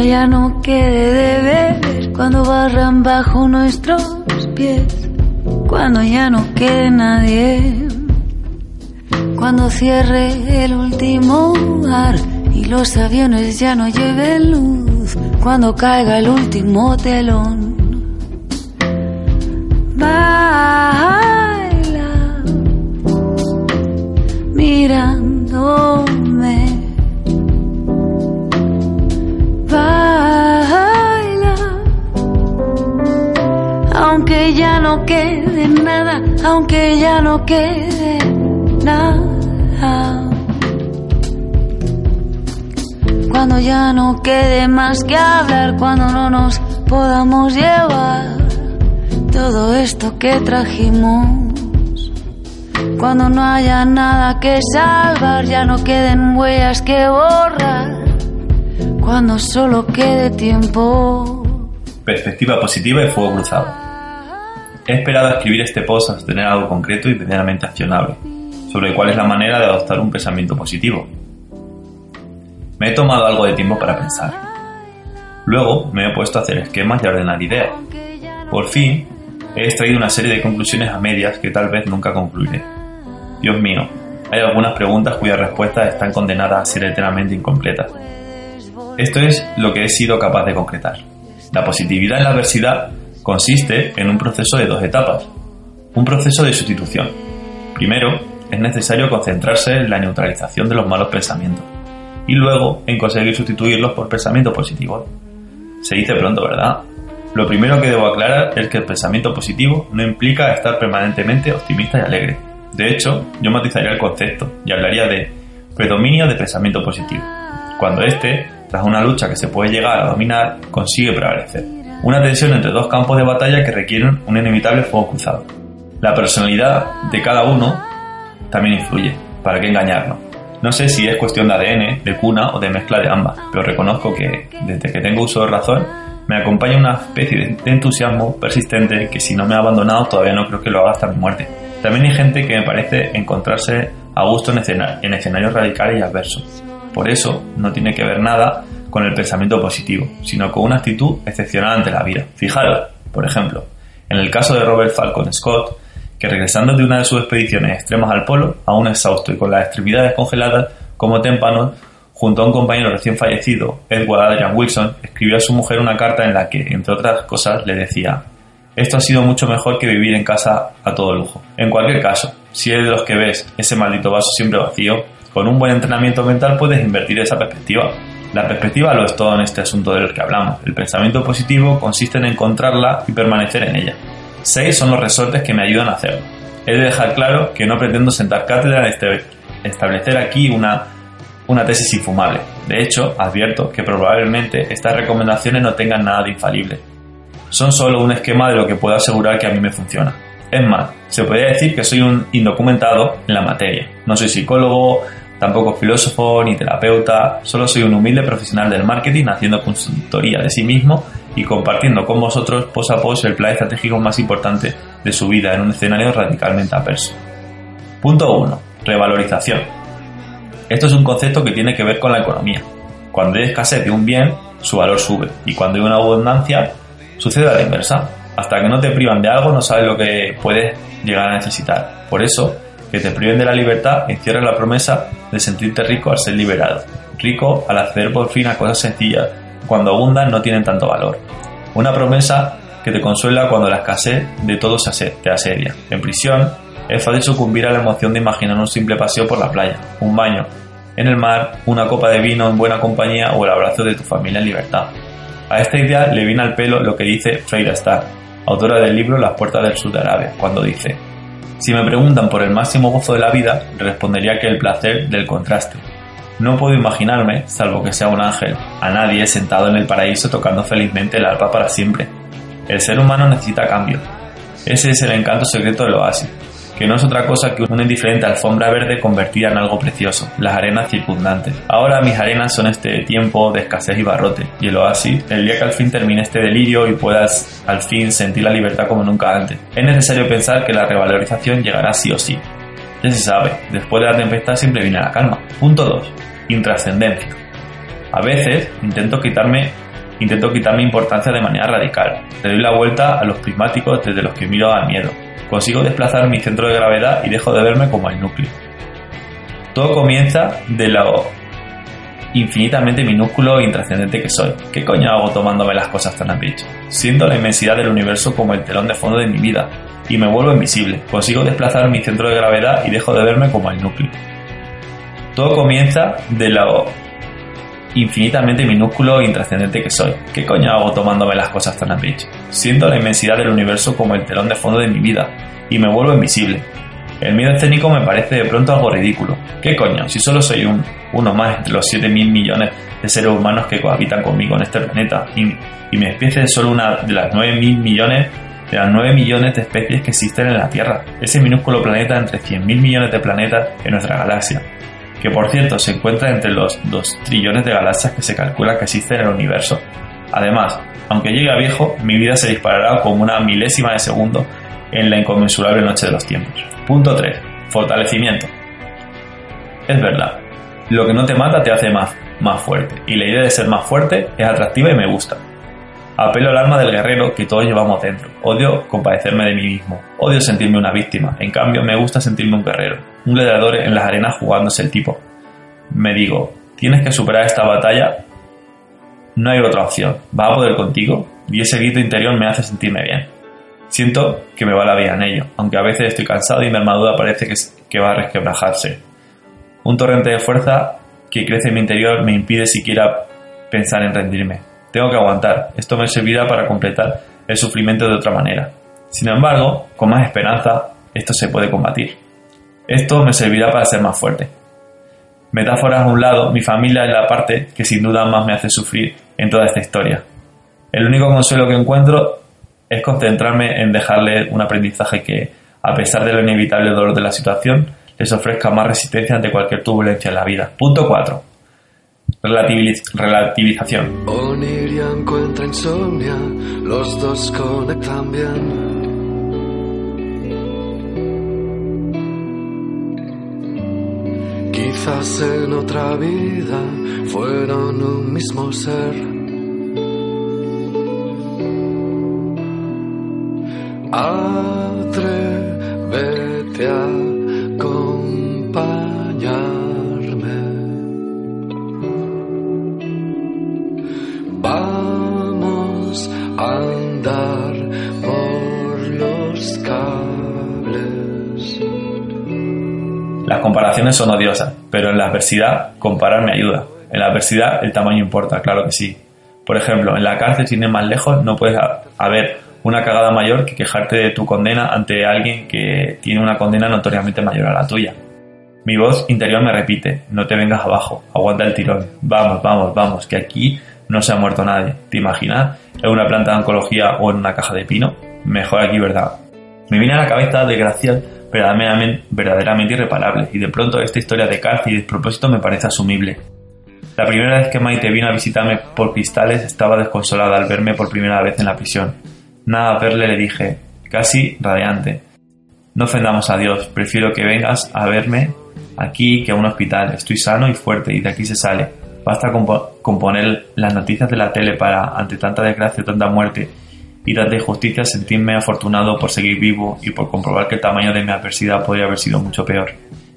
Ya no quede de ver, cuando barran bajo nuestros pies, cuando ya no quede nadie, cuando cierre el último bar y los aviones ya no lleven luz, cuando caiga el último telón. Baila mirándome. Ya no quede nada, aunque ya no quede nada. Cuando ya no quede más que hablar, cuando no nos podamos llevar todo esto que trajimos. Cuando no haya nada que salvar, ya no queden huellas que borrar. Cuando solo quede tiempo. Perspectiva positiva y fuego cruzado. He esperado escribir este post hasta tener algo concreto y medianamente accionable, sobre cuál es la manera de adoptar un pensamiento positivo. Me he tomado algo de tiempo para pensar. Luego me he puesto a hacer esquemas y a ordenar ideas. Por fin, he extraído una serie de conclusiones a medias que tal vez nunca concluiré. Dios mío, hay algunas preguntas cuyas respuestas están condenadas a ser eternamente incompletas. Esto es lo que he sido capaz de concretar. La positividad en la adversidad consiste en un proceso de dos etapas. Un proceso de sustitución. Primero, es necesario concentrarse en la neutralización de los malos pensamientos y luego en conseguir sustituirlos por pensamientos positivos. Se dice pronto, ¿verdad? Lo primero que debo aclarar es que el pensamiento positivo no implica estar permanentemente optimista y alegre. De hecho, yo matizaría el concepto y hablaría de predominio de pensamiento positivo, cuando éste, tras una lucha que se puede llegar a dominar, consigue prevalecer. Una tensión entre dos campos de batalla que requieren un inevitable fuego cruzado. La personalidad de cada uno también influye, para qué engañarnos. No sé si es cuestión de ADN, de cuna o de mezcla de ambas, pero reconozco que, desde que tengo uso de razón, me acompaña una especie de entusiasmo persistente que si no me ha abandonado todavía no creo que lo haga hasta mi muerte. También hay gente que me parece encontrarse a gusto en, en escenarios radicales y adversos. Por eso no tiene que ver nada con el pensamiento positivo, sino con una actitud excepcional ante la vida. Fijaros, por ejemplo, en el caso de Robert Falcon Scott, que regresando de una de sus expediciones extremas al polo, aún exhausto y con las extremidades congeladas como témpanos, junto a un compañero recién fallecido, Edward Adrian Wilson, escribió a su mujer una carta en la que, entre otras cosas, le decía, esto ha sido mucho mejor que vivir en casa a todo lujo. En cualquier caso, si eres de los que ves ese maldito vaso siempre vacío, con un buen entrenamiento mental puedes invertir esa perspectiva. La perspectiva lo es todo en este asunto del que hablamos. El pensamiento positivo consiste en encontrarla y permanecer en ella. Seis son los resortes que me ayudan a hacerlo. He de dejar claro que no pretendo sentar cátedra en establecer aquí una, una tesis infumable. De hecho, advierto que probablemente estas recomendaciones no tengan nada de infalible. Son solo un esquema de lo que puedo asegurar que a mí me funciona. Es más, se podría decir que soy un indocumentado en la materia. No soy psicólogo, tampoco filósofo ni terapeuta, solo soy un humilde profesional del marketing haciendo consultoría de sí mismo y compartiendo con vosotros pos a pos el plan estratégico más importante de su vida en un escenario radicalmente adverso. Punto 1. Revalorización. Esto es un concepto que tiene que ver con la economía. Cuando hay escasez de un bien, su valor sube y cuando hay una abundancia, sucede a la inversa. Hasta que no te privan de algo no sabes lo que puedes llegar a necesitar. Por eso, que te priven de la libertad encierra la promesa de sentirte rico al ser liberado. Rico al acceder por fin a cosas sencillas cuando abundan no tienen tanto valor. Una promesa que te consuela cuando la escasez de todo te asedia. En prisión, es fácil sucumbir a la emoción de imaginar un simple paseo por la playa, un baño en el mar, una copa de vino en buena compañía o el abrazo de tu familia en libertad. A esta idea le viene al pelo lo que dice Freida Starr, autora del libro Las puertas del sur de Arabia, cuando dice, si me preguntan por el máximo gozo de la vida, respondería que el placer del contraste, no puedo imaginarme, salvo que sea un ángel, a nadie sentado en el paraíso tocando felizmente el arpa para siempre. El ser humano necesita cambio. Ese es el encanto secreto del oasis, que no es otra cosa que una indiferente alfombra verde convertida en algo precioso, las arenas circundantes. Ahora mis arenas son este tiempo de escasez y barrote, y el oasis, el día que al fin termine este delirio y puedas al fin sentir la libertad como nunca antes. Es necesario pensar que la revalorización llegará sí o sí. Ya se sabe, después de la tempestad siempre viene la calma. Punto 2 intrascendencia. A veces intento quitarme Intento quitarme importancia de manera radical. Le doy la vuelta a los prismáticos desde los que miro al miedo. Consigo desplazar mi centro de gravedad y dejo de verme como el núcleo. Todo comienza de lo infinitamente minúsculo e intrascendente que soy. ¿Qué coño hago tomándome las cosas tan a pecho? Siento la inmensidad del universo como el telón de fondo de mi vida y me vuelvo invisible. Consigo desplazar mi centro de gravedad y dejo de verme como el núcleo. Todo comienza de lo infinitamente minúsculo e intrascendente que soy. ¿Qué coño hago tomándome las cosas tan a pecho? Siento la inmensidad del universo como el telón de fondo de mi vida y me vuelvo invisible. El miedo escénico me parece de pronto algo ridículo. ¿Qué coño? Si solo soy un, uno más entre los 7 mil millones de seres humanos que cohabitan conmigo en este planeta y, y mi especie es solo una de las 9 mil millones de las 9 millones de especies que existen en la Tierra, ese minúsculo planeta entre 100 mil millones de planetas en nuestra galaxia, que por cierto se encuentra entre los 2 trillones de galaxias que se calcula que existen en el universo. Además, aunque llegue a viejo, mi vida se disparará como una milésima de segundo en la inconmensurable noche de los tiempos. Punto 3. Fortalecimiento. Es verdad, lo que no te mata te hace más, más fuerte, y la idea de ser más fuerte es atractiva y me gusta. Apelo al alma del guerrero que todos llevamos dentro. Odio compadecerme de mí mismo. Odio sentirme una víctima. En cambio, me gusta sentirme un guerrero. Un gladiador en las arenas jugándose el tipo. Me digo, tienes que superar esta batalla. No hay otra opción. ¿Va a poder contigo? Y ese grito interior me hace sentirme bien. Siento que me va la vida en ello, aunque a veces estoy cansado y mi armadura parece que, que va a resquebrajarse. Un torrente de fuerza que crece en mi interior me impide siquiera pensar en rendirme. Tengo que aguantar. Esto me servirá para completar el sufrimiento de otra manera. Sin embargo, con más esperanza, esto se puede combatir. Esto me servirá para ser más fuerte. Metáforas a un lado, mi familia es la parte que sin duda más me hace sufrir en toda esta historia. El único consuelo que encuentro es concentrarme en dejarle un aprendizaje que, a pesar del inevitable dolor de la situación, les ofrezca más resistencia ante cualquier turbulencia en la vida. Punto 4. Relativiz relativización. Quizás en otra vida fueron un mismo ser. Atrévete a acompañarme. Vamos a andar por los cables. Las comparaciones son odiosas, pero en la adversidad comparar me ayuda. En la adversidad el tamaño importa, claro que sí. Por ejemplo, en la cárcel, sin ir más lejos, no puedes ha- haber una cagada mayor que quejarte de tu condena ante alguien que tiene una condena notoriamente mayor a la tuya. Mi voz interior me repite, no te vengas abajo, aguanta el tirón, vamos, vamos, vamos, que aquí no se ha muerto nadie. ¿Te imaginas? ¿En una planta de oncología o en una caja de pino? Mejor aquí, ¿verdad? Me viene a la cabeza desgracias verdaderamente, verdaderamente irreparables y de pronto esta historia de cárcel y despropósito me parece asumible. La primera vez que Maite vino a visitarme por cristales estaba desconsolada al verme por primera vez en la prisión. Nada a verle le dije, casi radiante. No ofendamos a Dios, prefiero que vengas a verme aquí que a un hospital. Estoy sano y fuerte y de aquí se sale. Basta con, po- con poner las noticias de la tele para, ante tanta desgracia, tanta muerte y tanta injusticia, sentirme afortunado por seguir vivo y por comprobar que el tamaño de mi adversidad podría haber sido mucho peor.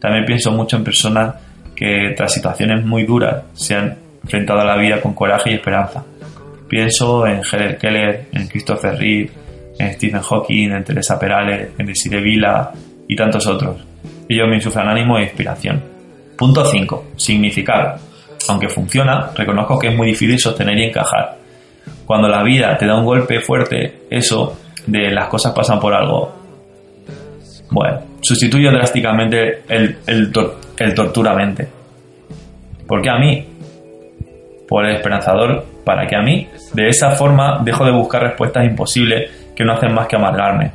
También pienso mucho en personas que tras situaciones muy duras se han enfrentado a la vida con coraje y esperanza. Pienso en Helen Keller, en Christopher Reeve, en Stephen Hawking, en Teresa Perales, en Desiree Vila y tantos otros. Ellos me insuflan ánimo e inspiración. Punto 5. Significado. Aunque funciona, reconozco que es muy difícil sostener y encajar. Cuando la vida te da un golpe fuerte, eso de las cosas pasan por algo, bueno, sustituyo drásticamente el, el, tor- el torturamente. ¿Por qué a mí? Por el esperanzador, ¿para qué a mí? De esa forma dejo de buscar respuestas imposibles que no hacen más que amargarme.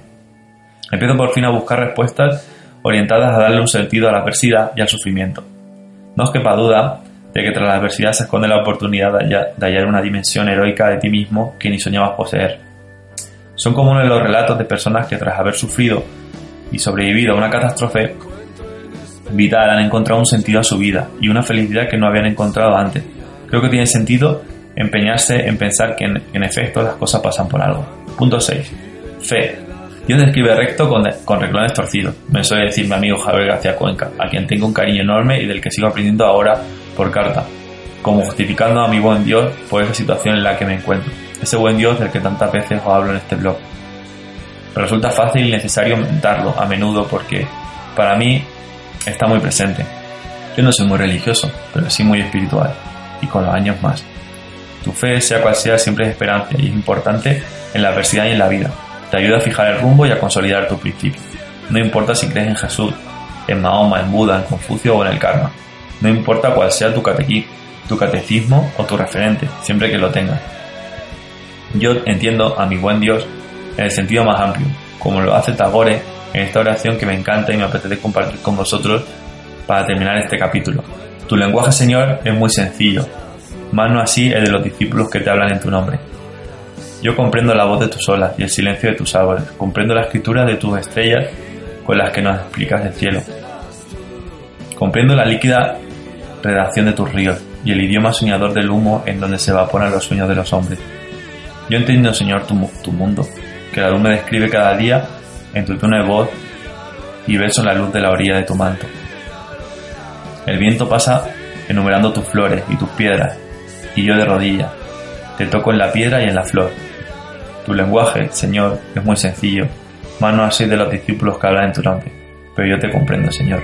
Empiezo por fin a buscar respuestas orientadas a darle un sentido a la adversidad y al sufrimiento. No os quepa duda de que tras la adversidad se esconde la oportunidad de hallar, una dimensión heroica de ti mismo que ni soñabas poseer. Son comunes los relatos de personas que tras haber sufrido y sobrevivido a una catástrofe vital han encontrado un sentido a su vida y una felicidad que no habían encontrado antes. Creo que tiene sentido empeñarse en pensar que en, en efecto las cosas pasan por algo. Punto 6. Fe. Dios describe recto con, con reclones torcidos. Me suele decir mi amigo Javier García Cuenca, a quien tengo un cariño enorme y del que sigo aprendiendo ahora por carta, como justificando a mi buen Dios por esa situación en la que me encuentro. Ese buen Dios del que tantas veces os hablo en este blog. resulta fácil y necesario darlo a menudo porque para mí está muy presente. Yo no soy muy religioso, pero sí muy espiritual, y con los años más. Tu fe, sea cual sea, siempre es esperanza y es importante en la adversidad y en la vida. Te ayuda a fijar el rumbo y a consolidar tu principio. No importa si crees en Jesús, en Mahoma, en Buda, en Confucio o en el karma. No importa cuál sea tu catequí, tu catecismo o tu referente, siempre que lo tengas. Yo entiendo a mi buen Dios en el sentido más amplio, como lo hace Tagore en esta oración que me encanta y me apetece compartir con vosotros para terminar este capítulo. Tu lenguaje, Señor, es muy sencillo, más no así el de los discípulos que te hablan en tu nombre. Yo comprendo la voz de tus olas y el silencio de tus árboles, comprendo la escritura de tus estrellas con las que nos explicas el cielo. Comprendo la líquida redacción de tus ríos y el idioma soñador del humo en donde se evaporan los sueños de los hombres. Yo entiendo, Señor, tu, tu mundo, que la luz me describe cada día en tu tono de voz y beso la luz de la orilla de tu manto. El viento pasa enumerando tus flores y tus piedras, y yo de rodillas, te toco en la piedra y en la flor. Tu lenguaje, Señor, es muy sencillo, más no así de los discípulos que hablan en tu nombre, pero yo te comprendo, Señor.